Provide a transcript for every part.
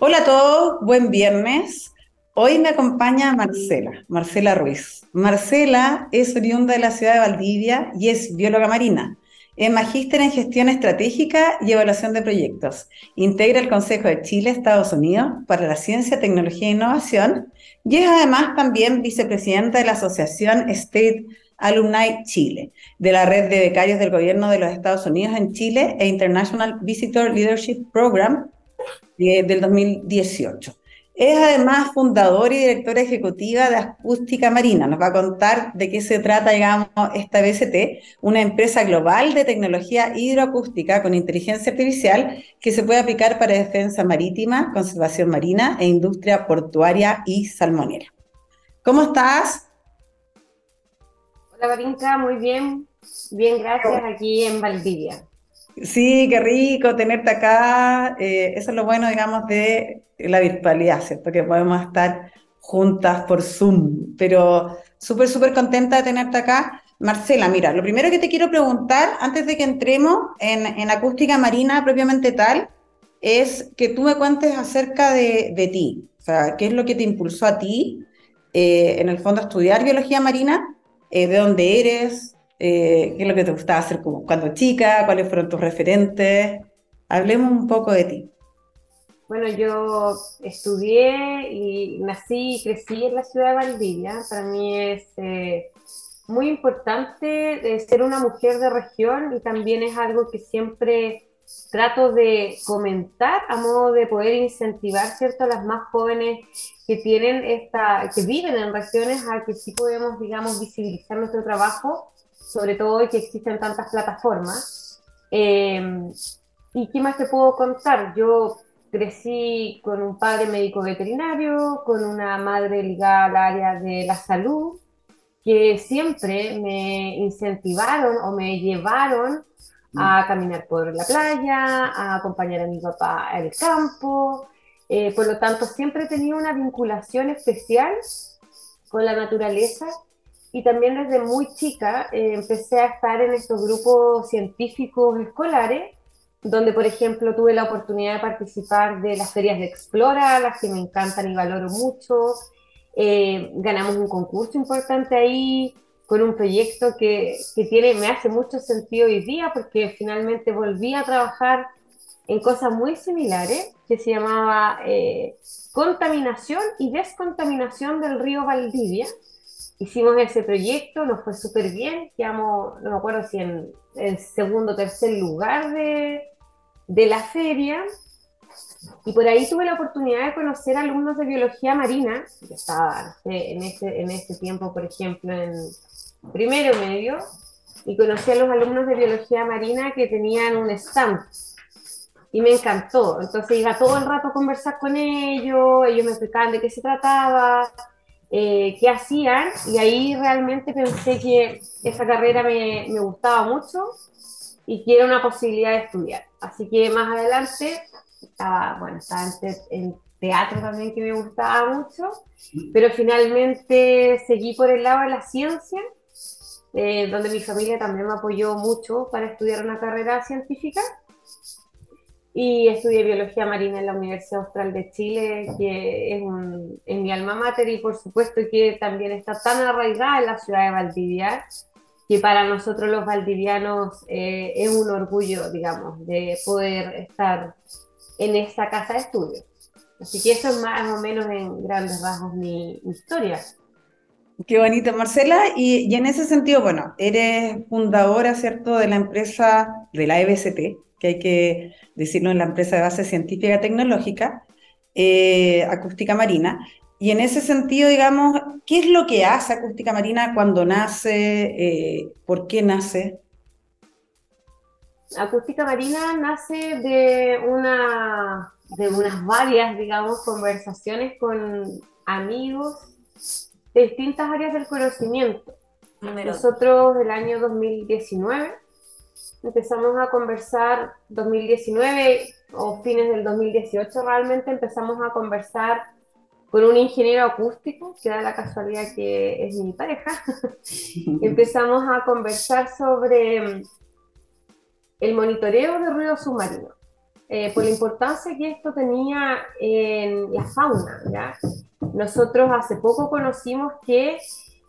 Hola a todos, buen viernes. Hoy me acompaña Marcela, Marcela Ruiz. Marcela es oriunda de la ciudad de Valdivia y es bióloga marina. Es magíster en gestión estratégica y evaluación de proyectos. Integra el Consejo de Chile, Estados Unidos, para la Ciencia, Tecnología e Innovación y es además también vicepresidenta de la Asociación State Alumni Chile, de la red de becarios del gobierno de los Estados Unidos en Chile e International Visitor Leadership Program eh, del 2018. Es además fundadora y directora ejecutiva de Acústica Marina. Nos va a contar de qué se trata, digamos, esta BCT, una empresa global de tecnología hidroacústica con inteligencia artificial que se puede aplicar para defensa marítima, conservación marina e industria portuaria y salmonera. ¿Cómo estás? Hola, Barinka, muy bien. Bien, gracias, aquí en Valdivia. Sí, qué rico tenerte acá. Eh, eso es lo bueno, digamos, de la virtualidad, ¿cierto? Que podemos estar juntas por Zoom. Pero súper, súper contenta de tenerte acá. Marcela, mira, lo primero que te quiero preguntar, antes de que entremos en, acústica marina propiamente tal, es que tú me cuentes acerca de, ti. O sea, ¿qué es lo que te impulsó a ti, eh, en el fondo, a estudiar biología marina? Eh, ¿De dónde eres? Eh, qué es lo que te gustaba hacer cuando chica, cuáles fueron tus referentes. Hablemos un poco de ti. Bueno, yo estudié y nací y crecí en la ciudad de Valdivia. Para mí es eh, muy importante eh, ser una mujer de región y también es algo que siempre trato de comentar a modo de poder incentivar, ¿cierto?, a las más jóvenes que tienen esta, que viven en regiones a que sí podemos, digamos, visibilizar nuestro trabajo sobre todo hoy que existen tantas plataformas. Eh, ¿Y qué más te puedo contar? Yo crecí con un padre médico veterinario, con una madre ligada al área de la salud, que siempre me incentivaron o me llevaron a caminar por la playa, a acompañar a mi papá al campo. Eh, por lo tanto, siempre he tenido una vinculación especial con la naturaleza y también desde muy chica eh, empecé a estar en estos grupos científicos escolares, donde por ejemplo tuve la oportunidad de participar de las ferias de Explora, las que me encantan y valoro mucho. Eh, ganamos un concurso importante ahí con un proyecto que, que, tiene, me hace mucho sentido hoy día porque finalmente volví a trabajar en cosas muy similares que se llamaba eh, contaminación y descontaminación del río Valdivia hicimos ese proyecto, nos fue súper bien, quedamos, no me acuerdo si en el segundo o tercer lugar de, de la feria, y por ahí tuve la oportunidad de conocer alumnos de biología marina, que estaba en, ese, en ese tiempo, por ejemplo, en primero medio, y conocí a los alumnos de biología marina que tenían un stand. Y me encantó. Entonces iba todo el rato a conversar con ellos, ellos me explicaban de qué se trataba, eh, qué hacían y ahí realmente pensé que esa carrera me, me, gustaba mucho y que era una posibilidad de estudiar. Así que más adelante estaba, bueno, estaba en, teatro también que me gustaba mucho, pero finalmente seguí por el lado de la ciencia, eh, donde mi familia también me apoyó mucho para estudiar una carrera científica y estudié biología marina en la Universidad Austral de Chile, que es en mi alma mater y por supuesto que también está tan arraigada en la ciudad de Valdivia, que para nosotros los valdivianos eh, es un orgullo, digamos, de poder estar en esta casa de estudios. Así que eso es más o menos en grandes rasgos mi, historia. Qué bonito, Marcela. Y, y, en ese sentido, bueno, eres fundadora, ¿cierto?, de la empresa de la EBCT, que hay que decirlo en la empresa de base científica tecnológica, eh, Acústica Marina. Y en ese sentido, digamos, ¿qué es lo que hace Acústica Marina cuando nace? Eh, ¿Por qué nace? Acústica Marina nace de, una, de unas varias, digamos, conversaciones con amigos de distintas áreas del conocimiento. Nosotros, el año 2019, empezamos a conversar 2019 o fines del 2018 realmente empezamos a conversar con un ingeniero acústico, que da la casualidad que es mi pareja. empezamos a conversar sobre el monitoreo de ruido submarino. eh, por la importancia que esto tenía en la fauna. ¿ya? Nosotros hace poco conocimos que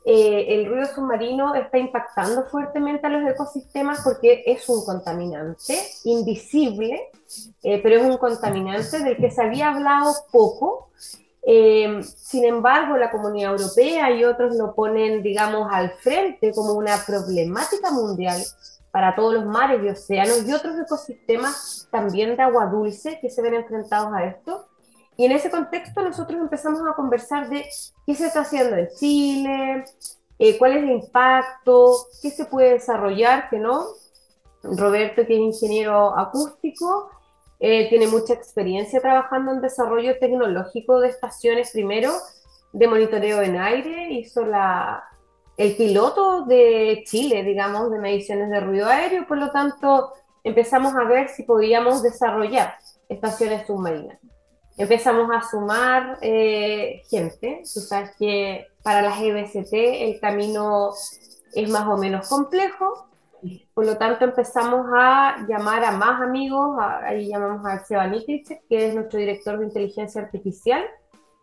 eh, el ruido submarino está impactando fuertemente a los ecosistemas porque es un contaminante invisible, eh, pero es un contaminante del que se había hablado poco. Eh, sin embargo, la comunidad europea y otros lo ponen, digamos, al frente como una problemática mundial para todos los mares y océanos y otros ecosistemas también de agua dulce que se ven enfrentados a esto. Y en ese contexto nosotros empezamos a conversar de qué se está haciendo en Chile, eh, cuál es el impacto, qué se puede desarrollar, que no. Roberto, que es ingeniero acústico, eh, tiene mucha experiencia trabajando en desarrollo tecnológico de estaciones primero, de monitoreo en aire, hizo la, el piloto de Chile, digamos, de mediciones de ruido aéreo, por lo tanto empezamos a ver si podíamos desarrollar estaciones submarinas empezamos a sumar eh, gente. Tú sabes que para las EBCT el camino es más o menos complejo, por lo tanto empezamos a llamar a más amigos, ahí llamamos a Seba que es nuestro director de inteligencia artificial,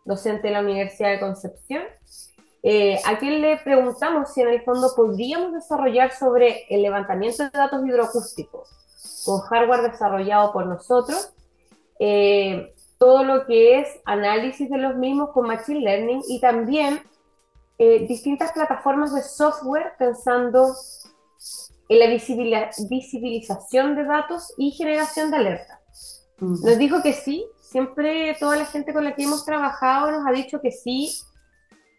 docente de la Universidad de Concepción, eh, a quien le preguntamos si en el fondo podríamos desarrollar sobre el levantamiento de datos hidroacústicos con hardware desarrollado por nosotros, eh, todo lo que es análisis de los mismos con Machine Learning y también eh, distintas plataformas de software pensando en la visibilización de datos y generación de alertas. Nos dijo que sí, siempre toda la gente con la que hemos trabajado nos ha dicho que sí,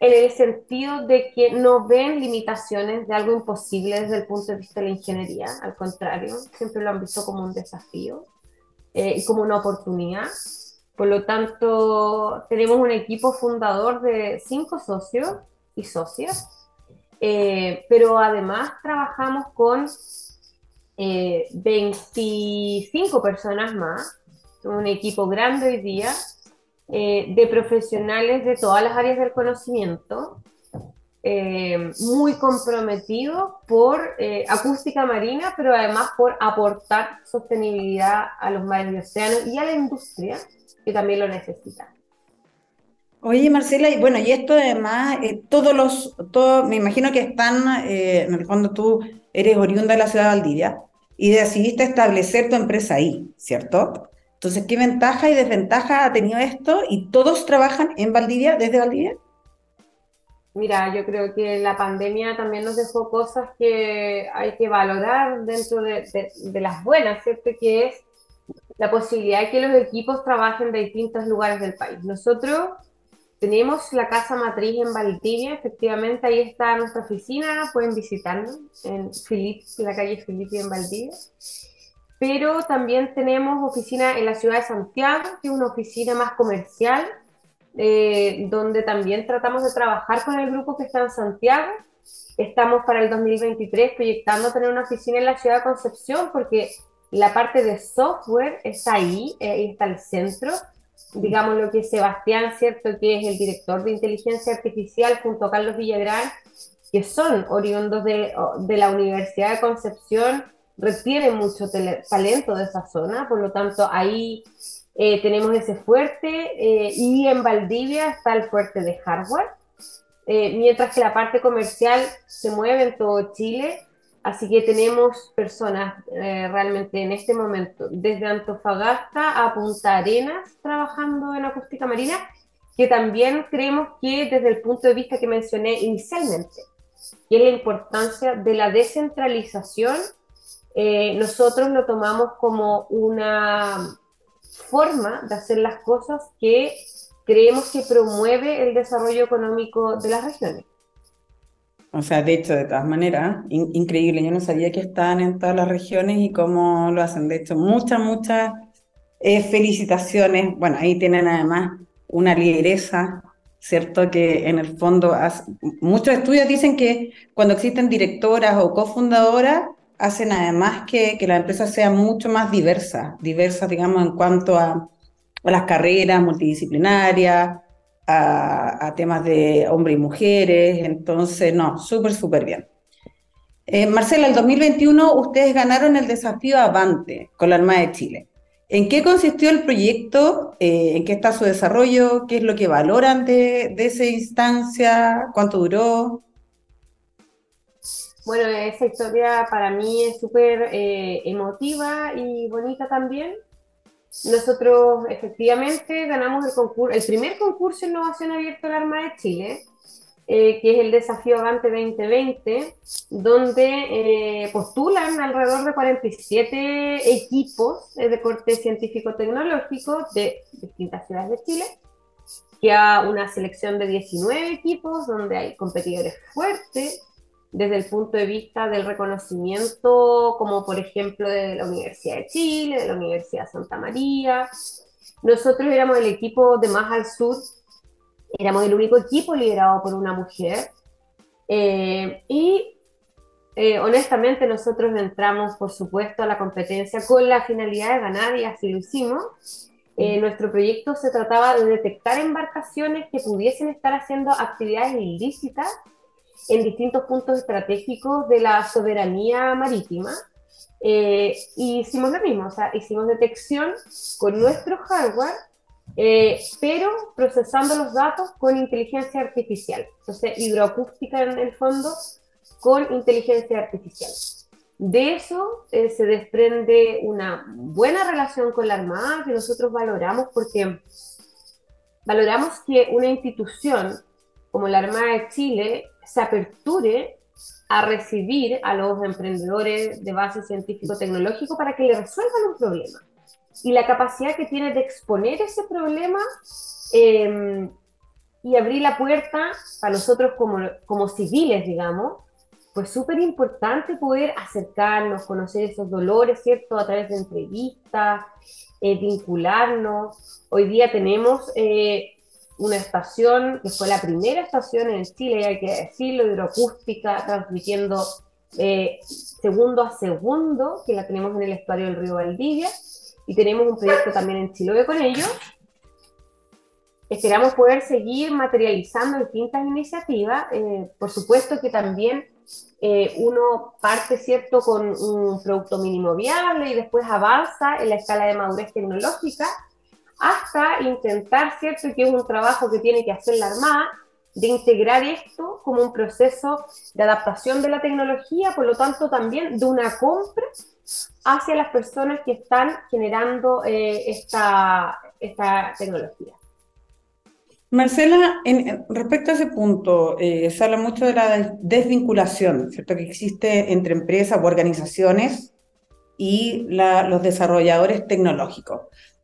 en el sentido de que no ven limitaciones de algo imposible desde el punto de vista de la ingeniería, al contrario, siempre lo han visto como un desafío eh, y como una oportunidad. Por lo tanto, tenemos un equipo fundador de cinco socios y socias, eh, pero además trabajamos con 25 eh, personas más, un equipo grande hoy día, eh, de profesionales de todas las áreas del conocimiento, muy comprometido por acústica marina, pero además por aportar sostenibilidad a los mares y océanos y a la industria que también lo necesitan. Oye, Marcela, y bueno, y esto además, eh, todos los, todos, me imagino que están, eh, en el fondo tú eres oriunda de la ciudad de Valdivia y decidiste establecer tu empresa ahí, ¿cierto? Entonces, ¿qué ventaja y desventaja ha tenido esto? ¿Y todos trabajan en Valdivia, desde Valdivia? Mira, yo creo que la pandemia también nos dejó cosas que hay que valorar dentro de, de las buenas, ¿cierto? Que es la posibilidad de que los equipos trabajen de distintos lugares del país. Nosotros tenemos la casa matriz en Valdivia, efectivamente ahí está nuestra oficina, pueden visitarnos en la calle Filipe en Valdivia. Pero también tenemos oficina en la ciudad de Santiago, que es una oficina más comercial, eh, donde también tratamos de trabajar con el grupo que está en Santiago. Estamos para el 2023 proyectando tener una oficina en la ciudad de Concepción, porque la parte de software está ahí, eh, está el centro. Digamos lo que Sebastián, ¿cierto? Que es el director de inteligencia artificial junto a Carlos Villagrán, que son oriundos de, de la Universidad de Concepción, retienen mucho talento de esa zona, por lo tanto ahí eh, tenemos ese fuerte eh, y en Valdivia está el fuerte de hardware, mientras que la parte comercial se mueve en todo Chile Así que tenemos personas eh, realmente en este momento, desde Antofagasta a Punta Arenas, trabajando en acústica marina, que también creemos que desde el punto de vista que mencioné inicialmente, que es la importancia de la descentralización, eh, nosotros lo tomamos como una forma de hacer las cosas que creemos que promueve el desarrollo económico de las regiones. O sea, de hecho, de todas maneras, increíble. Yo no sabía que estaban en todas las regiones y cómo lo hacen. De hecho, muchas, muchas eh, felicitaciones. Bueno, ahí tienen además una lideresa, ¿cierto? Que en el fondo, muchos estudios dicen que cuando existen directoras o cofundadoras, hacen además que, que la empresa sea mucho más diversa, diversa, digamos, en cuanto a, a las carreras multidisciplinarias, a, temas de hombres y mujeres, entonces, no, súper, súper bien. Eh, Marcela, el 2021 ustedes ganaron el desafío Avante con la Armada de Chile. ¿En qué consistió el proyecto? Eh, ¿En qué está su desarrollo? ¿Qué es lo que valoran de, esa instancia? ¿Cuánto duró? Bueno, esa historia para mí es súper eh, emotiva y bonita también. Nosotros efectivamente ganamos el, concurso, el primer concurso de innovación abierto del Arma de Chile eh, que es el Desafío Avante 2020, donde eh, postulan alrededor de 47 equipos de corte científico-tecnológico de distintas ciudades de Chile, que a una selección de 19 equipos donde hay competidores fuertes desde el punto de vista del reconocimiento, como por ejemplo de la Universidad de Chile, de la Universidad de Santa María. Nosotros éramos el equipo de más al sur éramos el único equipo liderado por una mujer. Eh, y eh, honestamente nosotros entramos, por supuesto, a la competencia con la finalidad de ganar y así lo hicimos. Eh, nuestro proyecto se trataba de detectar embarcaciones que pudiesen estar haciendo actividades ilícitas en distintos puntos estratégicos de la soberanía marítima. y hicimos lo mismo, o sea, hicimos detección con nuestro hardware eh, pero procesando los datos con inteligencia artificial. Entonces, hidroacústica en el fondo con inteligencia artificial. De eso eh, se desprende una buena relación con la Armada que nosotros valoramos porque valoramos que una institución como la Armada de Chile se aperture a recibir a los emprendedores de base científico-tecnológico para que le resuelvan un problema y la capacidad que tiene de exponer ese problema em, y abrir la puerta a nosotros como, como civiles, digamos, pues súper importante poder acercarnos, conocer esos dolores, ¿cierto? A través de entrevistas, eh, vincularnos. Hoy día tenemos eh, una estación que fue la primera estación en Chile, hay que decirlo, hidroacústica, transmitiendo eh, segundo a segundo, que la tenemos en el estuario del río Valdivia y tenemos un proyecto también en Chiloé con ellos. Esperamos poder seguir materializando distintas iniciativas. Eh, por supuesto que también eh, uno parte, ¿cierto?, con un producto mínimo viable y después avanza en la escala de madurez tecnológica hasta intentar, ¿cierto?, que es un trabajo que tiene que hacer la Armada, de integrar esto como un proceso de adaptación de la tecnología, por lo tanto también de una compra hacia las personas que están generando eh, esta, esta, tecnología. Marcela, en, respecto a ese punto, eh, se habla mucho de la desvinculación, ¿cierto? Que existe entre empresas o organizaciones y los desarrolladores tecnológicos.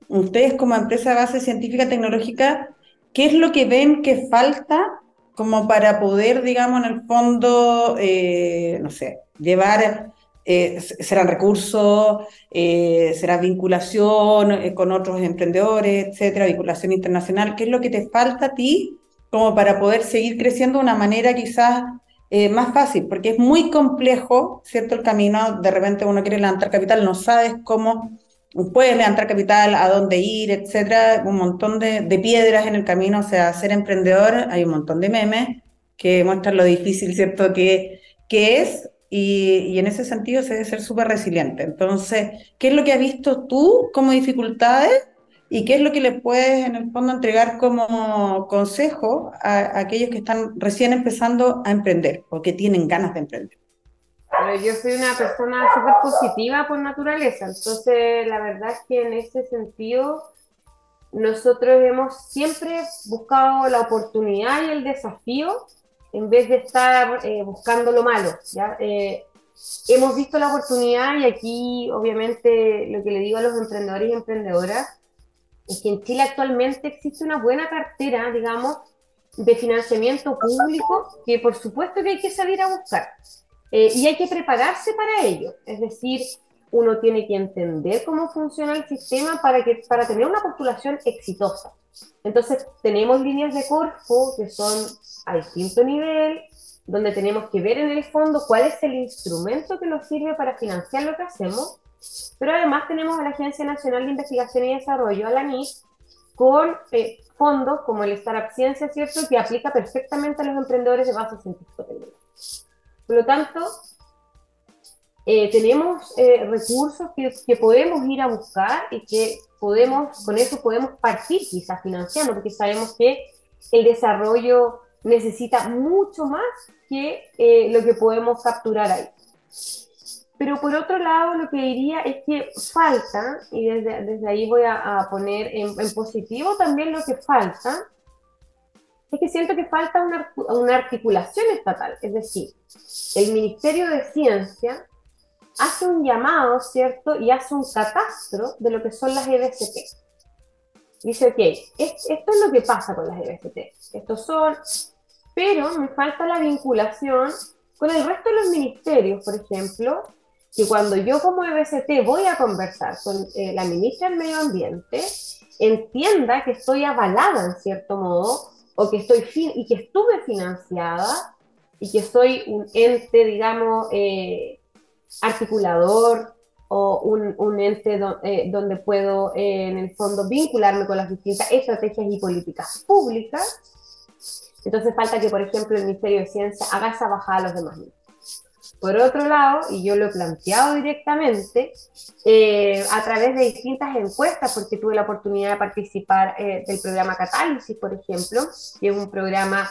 Ustedes como empresa de base científica tecnológica, ¿qué es lo que ven que falta como para poder, digamos, en el fondo, eh, no sé, llevar eh, serán recursos, eh, será vinculación eh, con otros emprendedores, etcétera, vinculación internacional. ¿Qué es lo que te falta a ti como para poder seguir creciendo de una manera quizás más fácil? Porque es muy complejo, ¿cierto? El camino, de repente uno quiere levantar capital, no sabes cómo puedes levantar capital, a dónde ir, etcétera, un montón de, piedras en el camino, o sea, ser emprendedor, hay un montón de memes que muestran lo difícil, ¿cierto?, que, que es, y, en ese sentido se debe ser súper resiliente. Entonces, ¿qué es lo que has visto tú como dificultades y qué es lo que le puedes en el fondo entregar como consejo a, aquellos que están recién empezando a emprender o que tienen ganas de emprender? Yo soy una persona súper positiva por naturaleza, entonces la verdad es que en ese sentido nosotros hemos siempre buscado la oportunidad y el desafío en vez de estar eh, buscando lo malo. ¿ya? Eh, hemos visto la oportunidad y aquí obviamente lo que le digo a los emprendedores y emprendedoras es que en Chile actualmente existe una buena cartera, digamos, de financiamiento público que por supuesto que hay que salir a buscar eh, y hay que prepararse para ello. Es decir, uno tiene que entender cómo funciona el sistema para, que, para tener una postulación exitosa. Entonces, tenemos líneas de Corfo que son a distinto nivel, donde tenemos que ver en el fondo cuál es el instrumento que nos sirve para financiar lo que hacemos, pero además tenemos a la Agencia Nacional de Investigación y Desarrollo, a la NIS, con eh, fondos como el Startup Ciencia, ¿cierto?, que aplica perfectamente a los emprendedores de base científico-tecnológica. Por lo tanto, eh, tenemos eh, recursos que, podemos ir a buscar y que podemos, con eso podemos partir quizás financiando, porque sabemos que el desarrollo necesita mucho más que eh, lo que podemos capturar ahí. Pero por otro lado, lo que diría es que falta, y desde, ahí voy a, poner en, positivo también lo que falta, es que siento que falta una, una articulación estatal, es decir, el Ministerio de Ciencia hace un llamado, ¿cierto? Y hace un catastro de lo que son las EBCT. Dice, ok, esto es lo que pasa con las EBCT. Estos son, pero me falta la vinculación con el resto de los ministerios, por ejemplo, que cuando yo como EBCT voy a conversar con eh, la ministra del Medio Ambiente, entienda que estoy avalada en cierto modo, o que estoy fin y que estuve financiada y que soy un ente, digamos, eh, articulador o un, ente eh, donde puedo, eh, en el fondo, vincularme con las distintas estrategias y políticas públicas. Entonces falta que, por ejemplo, el Ministerio de Ciencia haga esa bajada a los demás Por otro lado, y yo lo he planteado directamente, eh, a través de distintas encuestas, porque tuve la oportunidad de participar del programa Catálisis, por ejemplo, que es un programa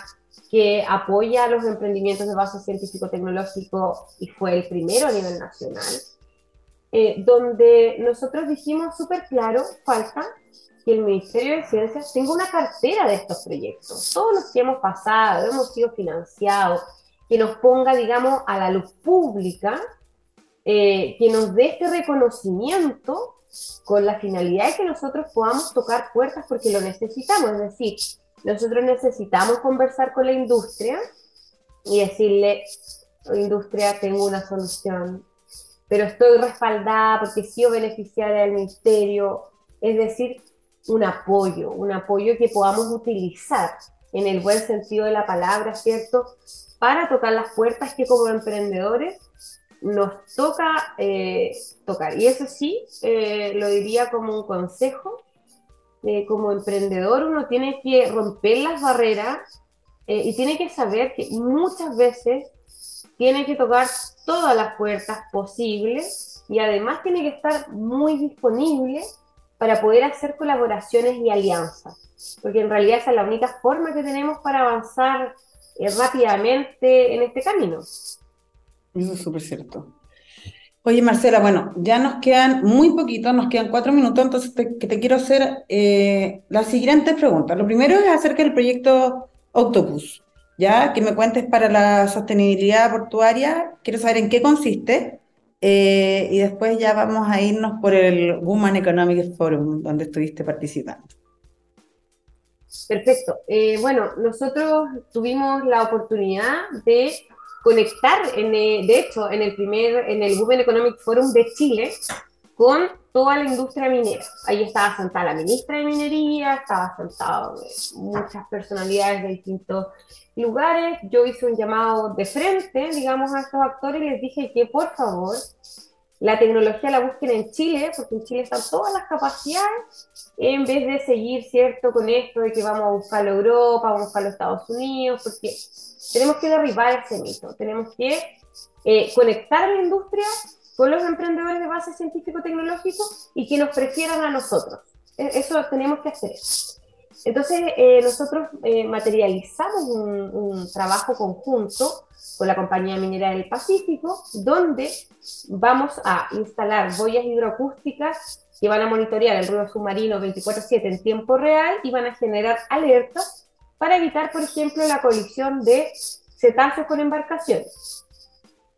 que apoya los emprendimientos de base científico-tecnológico y fue el primero a nivel nacional, eh, donde nosotros dijimos súper claro, falta que el Ministerio de Ciencias tenga una cartera de estos proyectos. Todos los que hemos pasado, hemos sido financiados, que nos ponga, digamos, a la luz pública, eh, que nos dé este reconocimiento con la finalidad de que nosotros podamos tocar puertas porque lo necesitamos. Es decir, nosotros necesitamos conversar con la industria y decirle, industria, tengo una solución, pero estoy respaldada porque he sido beneficiaria del ministerio, es decir, un apoyo, un apoyo que podamos utilizar en el buen sentido de la palabra, ¿cierto? Para tocar las puertas que como emprendedores nos toca eh, tocar. Y eso sí, eh, lo diría como un consejo, eh, como emprendedor uno tiene que romper las barreras y tiene que saber que muchas veces tiene que tocar todas las puertas posibles y además tiene que estar muy disponible para poder hacer colaboraciones y alianzas, porque en realidad esa es la única forma que tenemos para avanzar eh, rápidamente en este camino. Eso es súper cierto. Oye, Marcela, bueno, ya nos quedan muy poquitos, nos quedan cuatro minutos, entonces te, que te quiero hacer eh, las siguientes preguntas. Lo primero es acerca del proyecto Octopus, ya que me cuentes para la sostenibilidad portuaria, quiero saber en qué consiste, eh, y después ya vamos a irnos por el Women Economic Forum, donde estuviste participando. Perfecto. Eh, bueno, nosotros tuvimos la oportunidad de conectar, en, eh, de hecho, en el primer, en el Women Economic Forum de Chile, con toda la industria minera. Ahí estaba sentada la ministra de Minería, estaba sentado muchas personalidades de distintos lugares. Yo hice un llamado de frente, digamos, a estos actores y les dije que por favor la tecnología la busquen en Chile, porque en Chile están todas las capacidades, en vez de seguir, ¿cierto?, con esto de que vamos a buscar Europa, vamos a buscar los Estados Unidos, porque tenemos que derribar ese mito, tenemos que eh, conectar a la industria con los emprendedores de base científico-tecnológico y que nos prefieran a nosotros. E, eso tenemos que hacer. Entonces, eh, nosotros eh, materializamos un, un, trabajo conjunto con la Compañía Minera del Pacífico, donde vamos a instalar boyas hidroacústicas que van a monitorear el ruido submarino 24/7 en tiempo real y van a generar alertas para evitar, por ejemplo, la colisión de cetáceos con embarcaciones.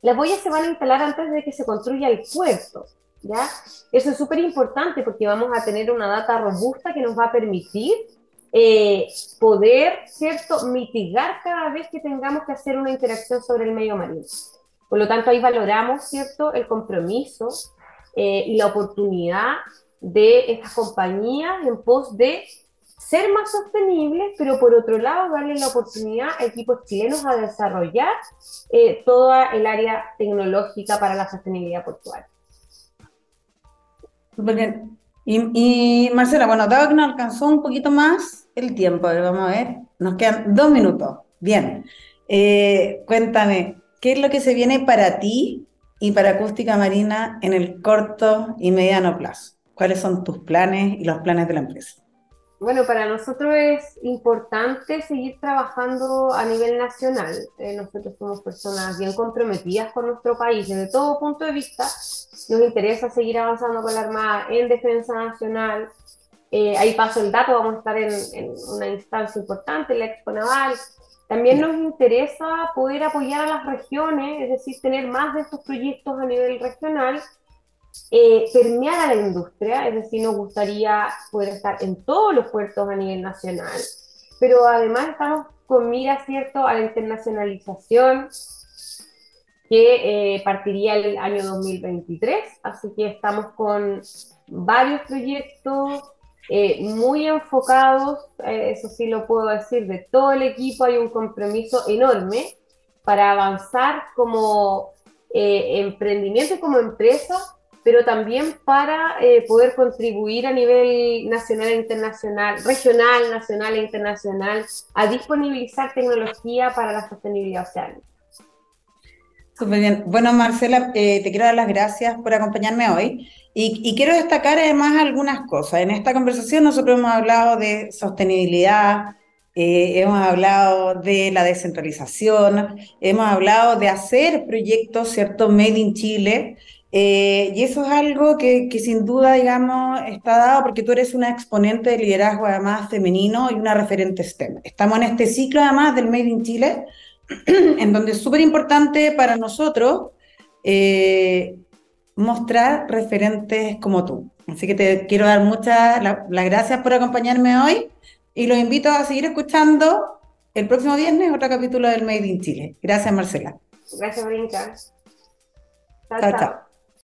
Las boyas se van a instalar antes de que se construya el puerto, ¿ya? Eso es súper importante porque vamos a tener una data robusta que nos va a permitir eh, poder, ¿cierto?, mitigar cada vez que tengamos que hacer una interacción sobre el medio marino. Por lo tanto, ahí valoramos, ¿cierto?, el compromiso eh, y la oportunidad de estas compañías en pos de ser más sostenibles, pero por otro lado darle la oportunidad a equipos chilenos a desarrollar eh, toda el área tecnológica para la sostenibilidad portuaria. Bien. Y, Marcela, bueno, dado que nos alcanzó un poquito más el tiempo, vamos a ver, nos quedan dos minutos. Bien, eh, cuéntame, ¿qué es lo que se viene para ti y para acústica marina en el corto y mediano plazo? ¿Cuáles son tus planes y los planes de la empresa? Bueno, para nosotros es importante seguir trabajando a nivel nacional. Eh, nosotros somos personas bien comprometidas con nuestro país desde todo punto de vista. Nos interesa seguir avanzando con la Armada en defensa nacional. Eh, ahí paso el dato, vamos a estar en, una instancia importante, la Expo Naval. También nos interesa poder apoyar a las regiones, es decir, tener más de estos proyectos a nivel regional eh, permear a la industria, es decir, nos gustaría poder estar en todos los puertos a nivel nacional, pero además estamos con mira, ¿cierto?, a la internacionalización que eh, partiría el año 2023, así que estamos con varios proyectos eh, muy enfocados, eh, eso sí lo puedo decir, de todo el equipo hay un compromiso enorme para avanzar como emprendimiento y como empresa pero también para eh, poder contribuir a nivel nacional e internacional, regional, nacional e internacional, a disponibilizar tecnología para la sostenibilidad oceánica. Bueno, Marcela, eh, te quiero dar las gracias por acompañarme hoy y, quiero destacar además algunas cosas. En esta conversación nosotros hemos hablado de sostenibilidad, eh, hemos hablado de la descentralización, hemos hablado de hacer proyectos, ¿cierto? Made in Chile. Eh, y eso es algo que, sin duda, digamos, está dado porque tú eres una exponente de liderazgo además femenino y una referente STEM. Estamos en este ciclo además del Made in Chile, en donde es súper importante para nosotros eh, mostrar referentes como tú. Así que te quiero dar muchas las gracias por acompañarme hoy y los invito a seguir escuchando el próximo viernes otro capítulo del Made in Chile. Gracias, Marcela. Gracias, Brinca. chao. chao.